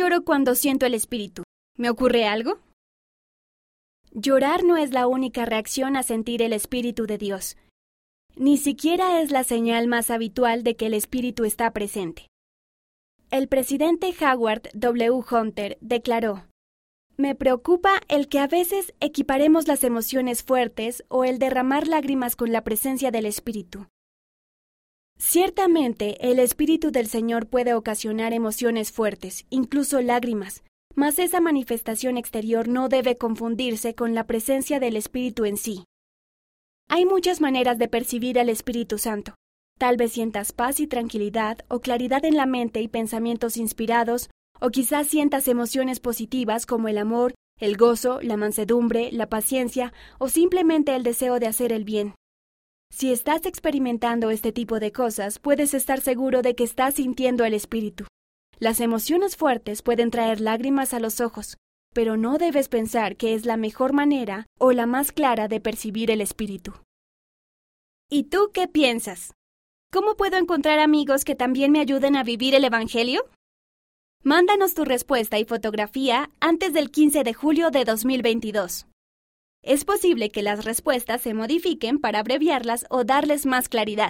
lloro cuando siento el espíritu. ¿Me ocurre algo? Llorar no es la única reacción a sentir el espíritu de Dios. Ni siquiera es la señal más habitual de que el espíritu está presente. El presidente Howard W. Hunter declaró, Me preocupa el que a veces equiparemos las emociones fuertes o el derramar lágrimas con la presencia del espíritu. Ciertamente, el Espíritu del Señor puede ocasionar emociones fuertes, incluso lágrimas, mas esa manifestación exterior no debe confundirse con la presencia del Espíritu en sí. Hay muchas maneras de percibir al Espíritu Santo. Tal vez sientas paz y tranquilidad, o claridad en la mente y pensamientos inspirados, o quizás sientas emociones positivas como el amor, el gozo, la mansedumbre, la paciencia, o simplemente el deseo de hacer el bien. Si estás experimentando este tipo de cosas, puedes estar seguro de que estás sintiendo el espíritu. Las emociones fuertes pueden traer lágrimas a los ojos, pero no debes pensar que es la mejor manera o la más clara de percibir el espíritu. ¿Y tú qué piensas? ¿Cómo puedo encontrar amigos que también me ayuden a vivir el Evangelio? Mándanos tu respuesta y fotografía antes del 15 de julio de 2022. Es posible que las respuestas se modifiquen para abreviarlas o darles más claridad.